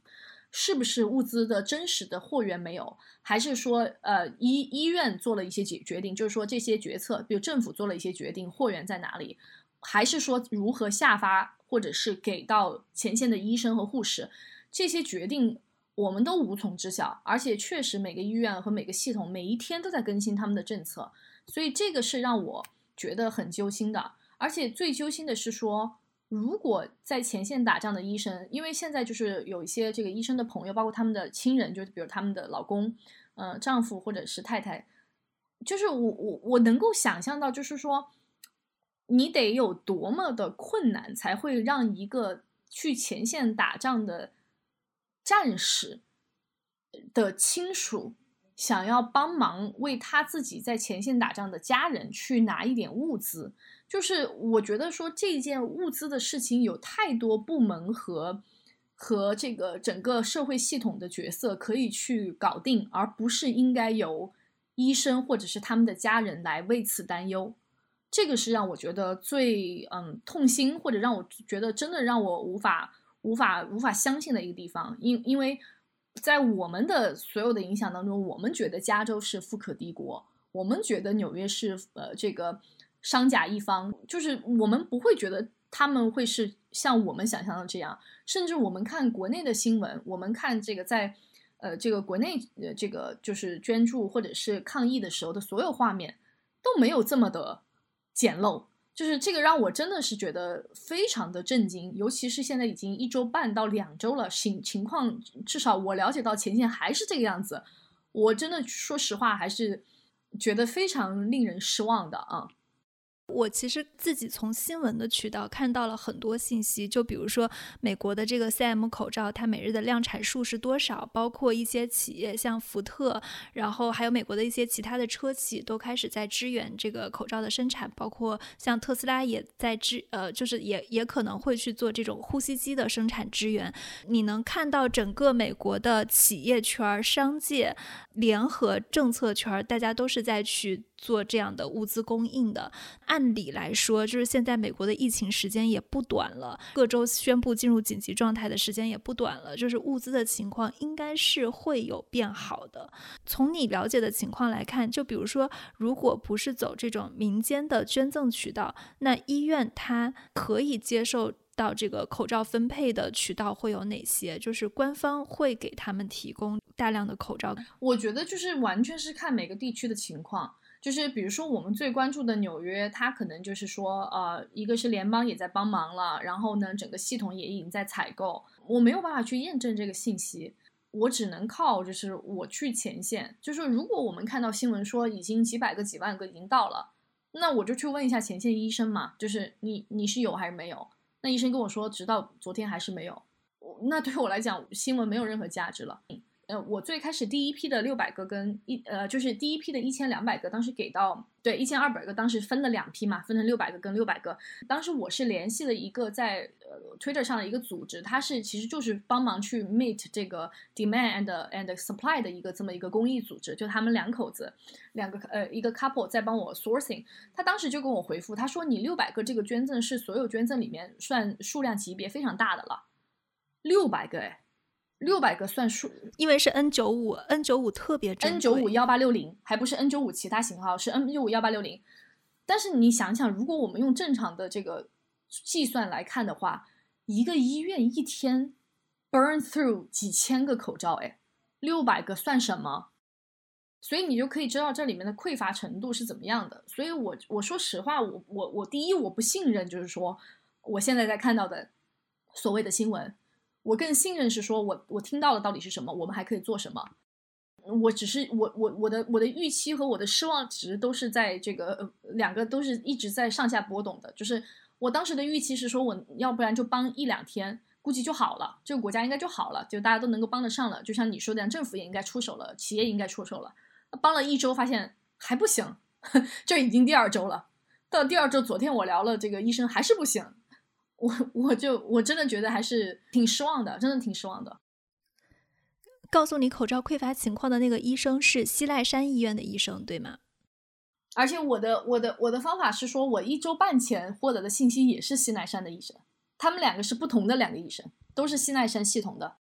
是不是物资的真实的货源没有？还是说呃医医院做了一些决决定，就是说这些决策，比如政府做了一些决定，货源在哪里？还是说如何下发，或者是给到前线的医生和护士？这些决定我们都无从知晓，而且确实每个医院和每个系统每一天都在更新他们的政策，所以这个是让我觉得很揪心的。而且最揪心的是说，如果在前线打仗的医生，因为现在就是有一些这个医生的朋友，包括他们的亲人，就比如他们的老公、嗯丈夫或者是太太，就是我我我能够想象到，就是说你得有多么的困难，才会让一个去前线打仗的。战士的亲属想要帮忙为他自己在前线打仗的家人去拿一点物资，就是我觉得说这件物资的事情有太多部门和和这个整个社会系统的角色可以去搞定，而不是应该由医生或者是他们的家人来为此担忧。这个是让我觉得最嗯痛心，或者让我觉得真的让我无法无法无法相信的一个地方。因因为在我们的所有的影响当中，我们觉得加州是富可敌国，我们觉得纽约是呃这个商贾一方，就是我们不会觉得他们会是像我们想象的这样。甚至我们看国内的新闻，我们看这个在呃这个国内呃这个就是捐助或者是抗议的时候的所有画面都没有这么的。简陋，就是这个让我真的是觉得非常的震惊，尤其是现在已经一周半到两周了，情情况至少我了解到前线还是这个样子，我真的说实话还是觉得非常令人失望的啊。我其实自己从新闻的渠道看到了很多信息，就比如说美国的这个 CM 口罩，它每日的量产数是多少？包括一些企业像福特，然后还有美国的一些其他的车企都开始在支援这个口罩的生产，包括像特斯拉也在支，呃，就是也也可能会去做这种呼吸机的生产支援。你能看到整个美国的企业圈、商界联合政策圈，大家都是在去。做这样的物资供应的，按理来说，就是现在美国的疫情时间也不短了，各州宣布进入紧急状态的时间也不短了，就是物资的情况应该是会有变好的。从你了解的情况来看，就比如说，如果不是走这种民间的捐赠渠道，那医院它可以接受到这个口罩分配的渠道会有哪些？就是官方会给他们提供大量的口罩？我觉得就是完全是看每个地区的情况。就是比如说，我们最关注的纽约，它可能就是说，呃，一个是联邦也在帮忙了，然后呢，整个系统也已经在采购。我没有办法去验证这个信息，我只能靠就是我去前线。就是如果我们看到新闻说已经几百个、几万个已经到了，那我就去问一下前线医生嘛，就是你你是有还是没有？那医生跟我说，直到昨天还是没有。那对我来讲，新闻没有任何价值了。呃，我最开始第一批的六百个跟一呃，就是第一批的一千两百个，当时给到对一千二百个，当时分了两批嘛，分成六百个跟六百个。当时我是联系了一个在呃 Twitter 上的一个组织，它是其实就是帮忙去 meet 这个 demand and and supply 的一个这么一个公益组织，就他们两口子，两个呃一个 couple 在帮我 sourcing。他当时就跟我回复，他说你六百个这个捐赠是所有捐赠里面算数量级别非常大的了，六百个哎。六百个算数，因为是 N 九五，N 九五特别，N 九五幺八六零还不是 N 九五其他型号，是 N 九五幺八六零。但是你想想，如果我们用正常的这个计算来看的话，一个医院一天 burn through 几千个口罩，哎，六百个算什么？所以你就可以知道这里面的匮乏程度是怎么样的。所以我我说实话，我我我第一我不信任，就是说我现在在看到的所谓的新闻。我更信任是说，我我听到的到底是什么？我们还可以做什么？我只是我我我的我的预期和我的失望值都是在这个呃两个都是一直在上下波动的。就是我当时的预期是说，我要不然就帮一两天，估计就好了，这个国家应该就好了，就大家都能够帮得上了。就像你说的，政府也应该出手了，企业应该出手了。帮了一周，发现还不行，这已经第二周了。到第二周，昨天我聊了这个医生，还是不行。我我就我真的觉得还是挺失望的，真的挺失望的。告诉你口罩匮乏情况的那个医生是西赖山医院的医生，对吗？而且我的我的我的方法是说，我一周半前获得的信息也是西奈山的医生，他们两个是不同的两个医生，都是西奈山系统的。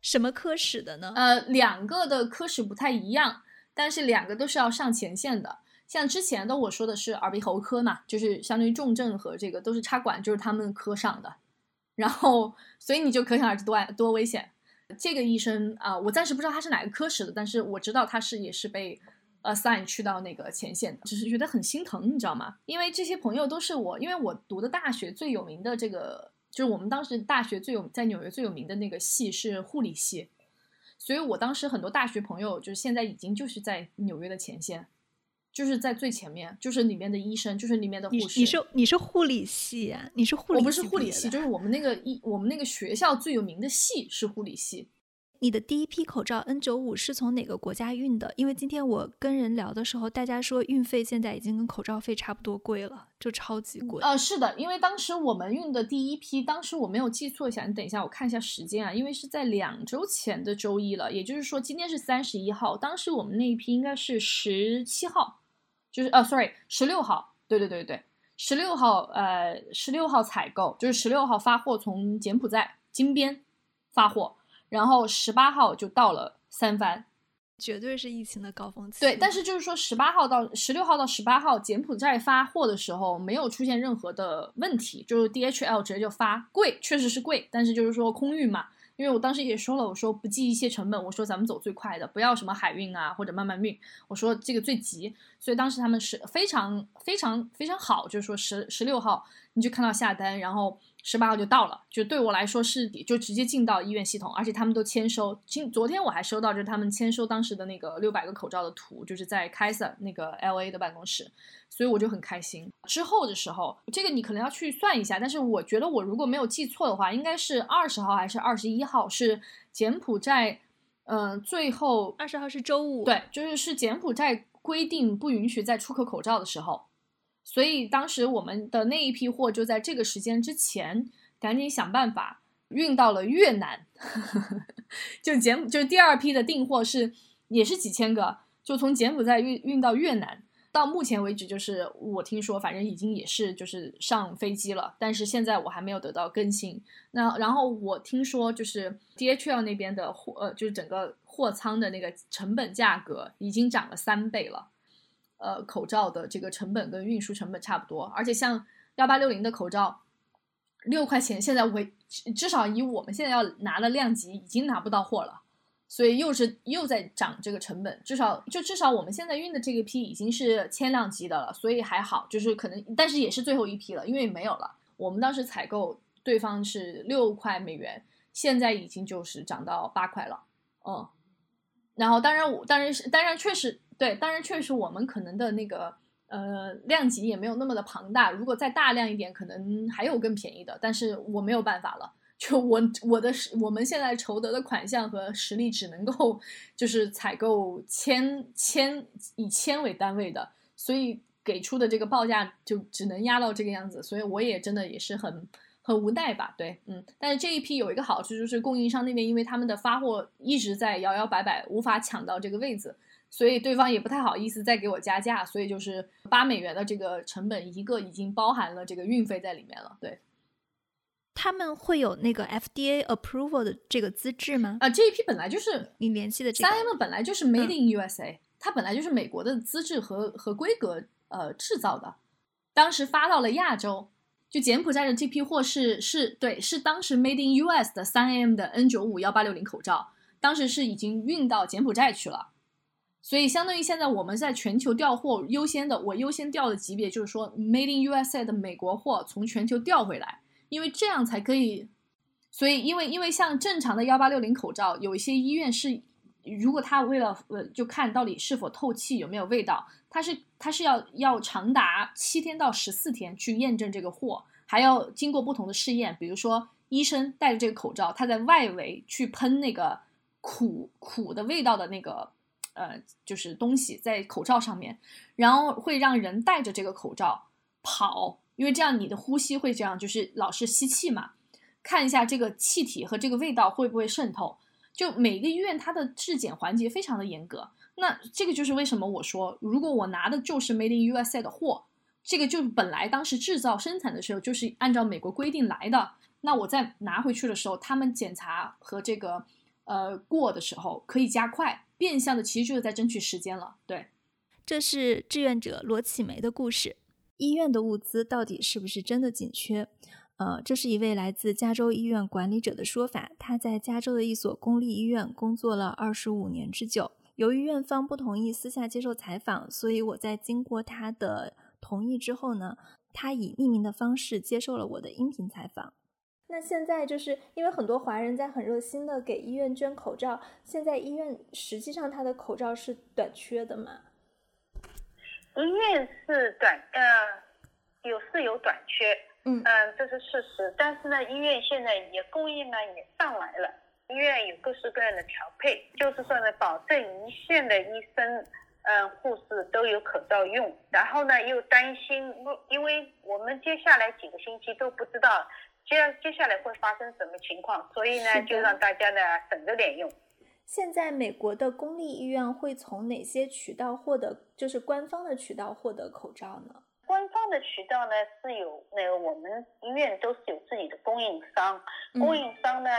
什么科室的呢？呃，两个的科室不太一样，但是两个都是要上前线的。像之前的我说的是耳鼻喉科嘛，就是相当于重症和这个都是插管，就是他们科上的，然后所以你就可想而知多多危险。这个医生啊，我暂时不知道他是哪个科室的，但是我知道他是也是被 assign 去到那个前线的，只是觉得很心疼，你知道吗？因为这些朋友都是我，因为我读的大学最有名的这个，就是我们当时大学最有在纽约最有名的那个系是护理系，所以我当时很多大学朋友就是现在已经就是在纽约的前线。就是在最前面，就是里面的医生，就是里面的护士。你是你是护理系啊？你是护理？我不是护理系，就是我们那个医，我们那个学校最有名的系是护理系。你的第一批口罩 N 九五是从哪个国家运的？因为今天我跟人聊的时候，大家说运费现在已经跟口罩费差不多贵了，就超级贵。呃，是的，因为当时我们运的第一批，当时我没有记错一下，你等一下我看一下时间啊，因为是在两周前的周一了，也就是说今天是三十一号，当时我们那一批应该是十七号，就是呃，sorry，十六号，对对对对，十六号，呃，十六号采购，就是十六号发货，从柬埔寨金边发货。然后十八号就到了三藩，绝对是疫情的高峰期。对，但是就是说十八号到十六号到十八号，柬埔寨发货的时候没有出现任何的问题，就是 DHL 直接就发，贵确实是贵，但是就是说空运嘛，因为我当时也说了，我说不计一些成本，我说咱们走最快的，不要什么海运啊或者慢慢运，我说这个最急，所以当时他们是非常非常非常好，就是说十十六号你就看到下单，然后。十八号就到了，就对我来说是就直接进到医院系统，而且他们都签收。今昨天我还收到就是他们签收当时的那个六百个口罩的图，就是在 Kaiser 那个 L A 的办公室，所以我就很开心。之后的时候，这个你可能要去算一下，但是我觉得我如果没有记错的话，应该是二十号还是二十一号是柬埔寨，嗯，最后二十号是周五，对，就是是柬埔寨规定不允许再出口口罩的时候。所以当时我们的那一批货就在这个时间之前，赶紧想办法运到了越南。就柬就是第二批的订货是也是几千个，就从柬埔寨运运到越南。到目前为止，就是我听说，反正已经也是就是上飞机了。但是现在我还没有得到更新。那然后我听说，就是 DHL 那边的货，呃，就是整个货仓的那个成本价格已经涨了三倍了。呃，口罩的这个成本跟运输成本差不多，而且像幺八六零的口罩，六块钱，现在为至少以我们现在要拿的量级，已经拿不到货了，所以又是又在涨这个成本。至少就至少我们现在运的这个批已经是千量级的了，所以还好，就是可能，但是也是最后一批了，因为没有了。我们当时采购对方是六块美元，现在已经就是涨到八块了，嗯。然后当然我当然是当然确实。对，当然确实我们可能的那个呃量级也没有那么的庞大，如果再大量一点，可能还有更便宜的，但是我没有办法了，就我我的我们现在筹得的款项和实力只能够就是采购千千以千为单位的，所以给出的这个报价就只能压到这个样子，所以我也真的也是很很无奈吧，对，嗯，但是这一批有一个好处就是供应商那边因为他们的发货一直在摇摇摆摆，无法抢到这个位子。所以对方也不太好意思再给我加价，所以就是八美元的这个成本一个已经包含了这个运费在里面了。对，他们会有那个 FDA approval 的这个资质吗？啊，这一批本来就是你联系的这三 M 本来就是 Made in USA，它本来就是美国的资质和和规格呃制造的。当时发到了亚洲，就柬埔寨的这批货是是对是当时 Made in US 的三 M 的 N 九五幺八六零口罩，当时是已经运到柬埔寨去了。所以相当于现在我们在全球调货优先的，我优先调的级别就是说，Made in USA 的美国货从全球调回来，因为这样才可以。所以因为因为像正常的幺八六零口罩，有一些医院是，如果他为了呃就看到底是否透气有没有味道，他是他是要要长达七天到十四天去验证这个货，还要经过不同的试验，比如说医生戴着这个口罩，他在外围去喷那个苦苦的味道的那个。呃，就是东西在口罩上面，然后会让人戴着这个口罩跑，因为这样你的呼吸会这样，就是老是吸气嘛。看一下这个气体和这个味道会不会渗透。就每个医院它的质检环节非常的严格。那这个就是为什么我说，如果我拿的就是 Made in USA 的货，这个就本来当时制造生产的时候就是按照美国规定来的，那我再拿回去的时候，他们检查和这个呃过的时候可以加快。变相的其实就是在争取时间了。对，这是志愿者罗启梅的故事。医院的物资到底是不是真的紧缺？呃，这是一位来自加州医院管理者的说法。他在加州的一所公立医院工作了二十五年之久。由于院方不同意私下接受采访，所以我在经过他的同意之后呢，他以匿名的方式接受了我的音频采访。那现在就是因为很多华人在很热心的给医院捐口罩，现在医院实际上它的口罩是短缺的嘛？医院是短，呃，有是有短缺，嗯嗯，这是事实。但是呢，医院现在也供应呢也上来了，医院有各式各样的调配，就是说呢，保证一线的医生、嗯护士都有口罩用。然后呢，又担心，因为我们接下来几个星期都不知道接接下来会发生什么情况，所以呢，就让大家呢省着点用。现在美国的公立医院会从哪些渠道获得，就是官方的渠道获得口罩呢？官方的渠道呢是有那个我们医院都是有自己的供应商，供应商呢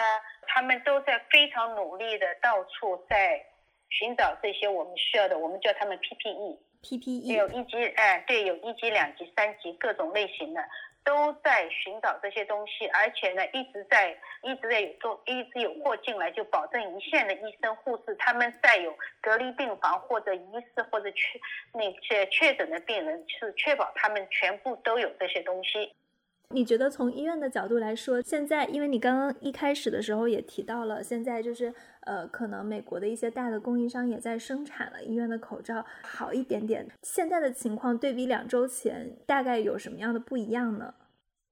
他们都在非常努力的到处在寻找这些我们需要的，我们叫他们 PPE，PPE 有一级哎对，有一级、两级、三级各种类型的。都在寻找这些东西，而且呢，一直在一直在有做，一直有货进来，就保证一线的医生护士他们在有隔离病房或者疑似或者确那些确诊的病人，是确保他们全部都有这些东西。你觉得从医院的角度来说，现在因为你刚刚一开始的时候也提到了，现在就是呃，可能美国的一些大的供应商也在生产了医院的口罩，好一点点。现在的情况对比两周前，大概有什么样的不一样呢？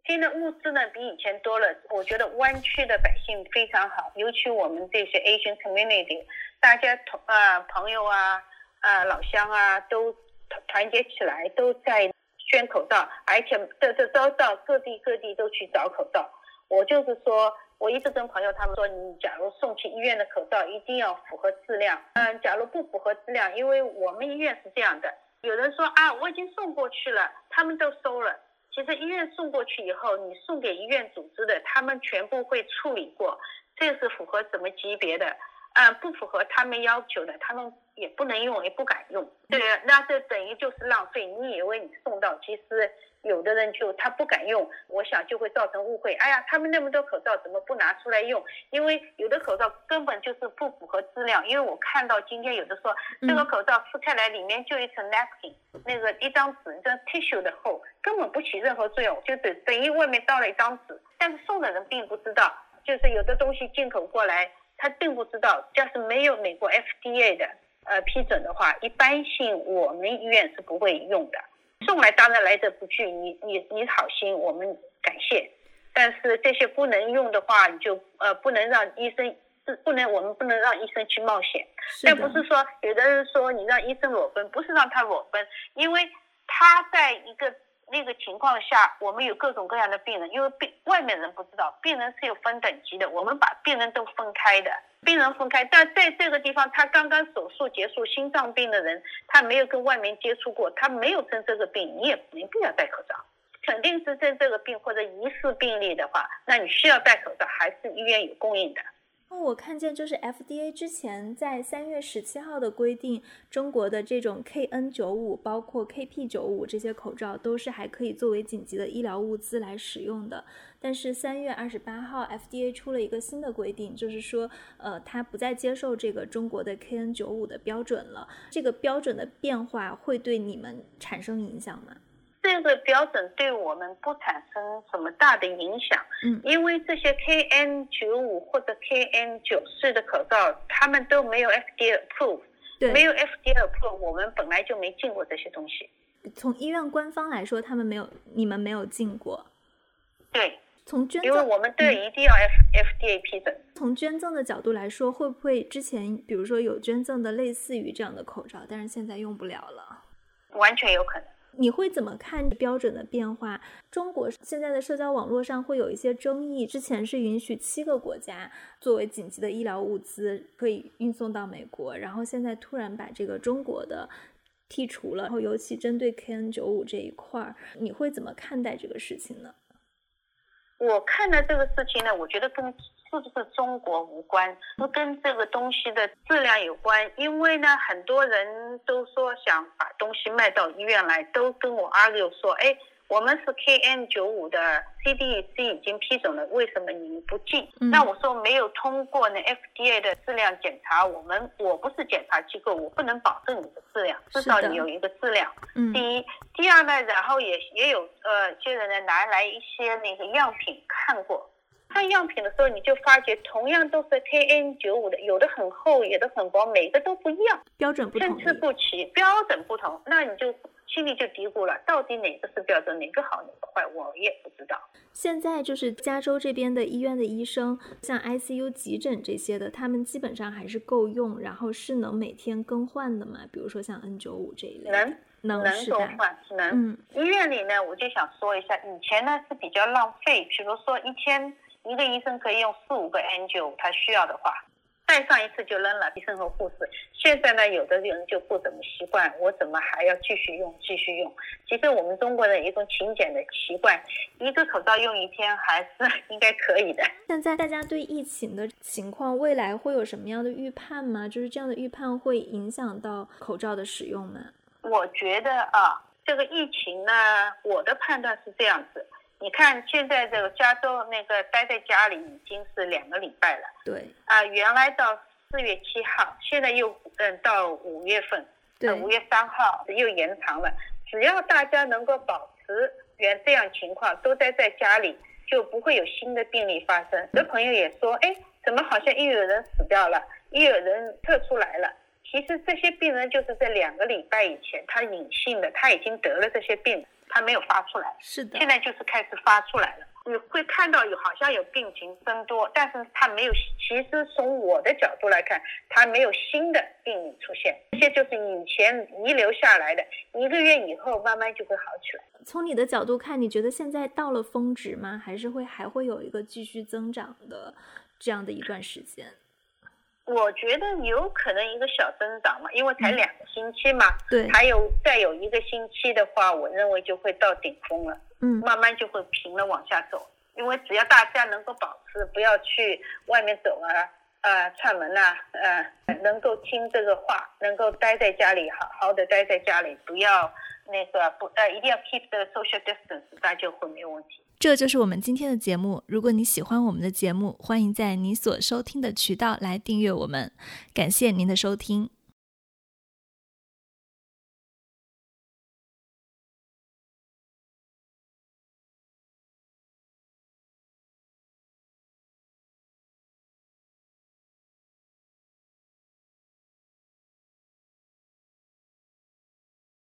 现在物资呢比以前多了，我觉得湾区的百姓非常好，尤其我们这些 Asian community，大家同啊朋友啊啊老乡啊都团团结起来，都在。捐口罩，而且这这都到各地各地都去找口罩。我就是说，我一直跟朋友他们说，你假如送去医院的口罩一定要符合质量。嗯，假如不符合质量，因为我们医院是这样的，有人说啊，我已经送过去了，他们都收了。其实医院送过去以后，你送给医院组织的，他们全部会处理过，这是符合什么级别的。啊，不符合他们要求的，他们也不能用，也不敢用。对，那这等于就是浪费。你以为你送到，其实有的人就他不敢用，我想就会造成误会。哎呀，他们那么多口罩怎么不拿出来用？因为有的口罩根本就是不符合质量。因为我看到今天有的说，这个口罩撕开来里面就一层 napkin，那个一张纸，一张 tissue 的厚，根本不起任何作用，就等等于外面倒了一张纸。但是送的人并不知道，就是有的东西进口过来。他并不知道，要是没有美国 FDA 的呃批准的话，一般性我们医院是不会用的。送来当然来者不拒，你你你好心，我们感谢。但是这些不能用的话，你就呃不能让医生是不能我们不能让医生去冒险。但不是说有的人说你让医生裸奔，不是让他裸奔，因为他在一个。那个情况下，我们有各种各样的病人，因为病外面人不知道，病人是有分等级的，我们把病人都分开的，病人分开。但在这个地方，他刚刚手术结束，心脏病的人，他没有跟外面接触过，他没有生这个病，你也没必要戴口罩。肯定是生这个病或者疑似病例的话，那你需要戴口罩，还是医院有供应的。我看见就是 FDA 之前在三月十七号的规定，中国的这种 KN 九五，包括 KP 九五这些口罩都是还可以作为紧急的医疗物资来使用的。但是三月二十八号，FDA 出了一个新的规定，就是说，呃，它不再接受这个中国的 KN 九五的标准了。这个标准的变化会对你们产生影响吗？这个标准对我们不产生什么大的影响，嗯，因为这些 KN 九五或者 KN 九四的口罩，他们都没有 FDA approve，对，没有 FDA approve，我们本来就没进过这些东西。从医院官方来说，他们没有，你们没有进过。对，从捐赠，因为我们对一定要 F FDA 批准。从捐赠的角度来说，会不会之前比如说有捐赠的类似于这样的口罩，但是现在用不了了？完全有可能。你会怎么看标准的变化？中国现在的社交网络上会有一些争议。之前是允许七个国家作为紧急的医疗物资可以运送到美国，然后现在突然把这个中国的剔除了。然后尤其针对 KN 九五这一块儿，你会怎么看待这个事情呢？我看到这个事情呢，我觉得跟是不是中国无关，是跟这个东西的质量有关。因为呢，很多人都说想把东西卖到医院来，都跟我阿舅说，哎。我们是 KN 九五的 CDC 已经批准了，为什么你们不进？那我说没有通过那 FDA 的质量检查，我们我不是检查机构，我不能保证你的质量，至少你有一个质量。第一，第二呢，然后也也有呃些人呢拿来一些那个样品看过，看样品的时候你就发觉，同样都是 KN 九五的，有的很厚，有的很薄，每个都不一样，标准不同，参差不齐，标准不同，那你就。心里就嘀咕了，到底哪个是标准，哪个好，哪个坏，我也不知道。现在就是加州这边的医院的医生，像 ICU 急诊这些的，他们基本上还是够用，然后是能每天更换的嘛？比如说像 N95 这一类，能能能更换，能。嗯，医院里呢，我就想说一下，以前呢是比较浪费，比如说一天一个医生可以用四五个 N95，他需要的话。带上一次就扔了，医生和护士。现在呢，有的人就不怎么习惯，我怎么还要继续用？继续用？其实我们中国人一种勤俭的习惯，一个口罩用一天还是 应该可以的。现在大家对疫情的情况，未来会有什么样的预判吗？就是这样的预判会影响到口罩的使用吗？我觉得啊，这个疫情呢，我的判断是这样子。你看，现在这个加州那个待在家里已经是两个礼拜了。对。啊，原来到四月七号，现在又嗯到五月份，对，五月三号又延长了。只要大家能够保持原这样情况，都待在家里，就不会有新的病例发生。有的朋友也说，哎，怎么好像又有人死掉了，又有人测出来了？其实这些病人就是在两个礼拜以前，他隐性的，他已经得了这些病。他没有发出来，是的，现在就是开始发出来了。你会看到有好像有病情增多，但是它没有。其实从我的角度来看，它没有新的病例出现，这些就是以前遗留下来的，一个月以后慢慢就会好起来。从你的角度看，你觉得现在到了峰值吗？还是会还会有一个继续增长的这样的一段时间？我觉得有可能一个小增长嘛，因为才两个星期嘛。对。还有再有一个星期的话，我认为就会到顶峰了。嗯。慢慢就会平了往下走，因为只要大家能够保持不要去外面走啊，呃，串门呐，呃，能够听这个话，能够待在家里，好好的待在家里，不要那个不呃，一定要 keep the social distance，那就会没有问题。这就是我们今天的节目。如果你喜欢我们的节目，欢迎在你所收听的渠道来订阅我们。感谢您的收听。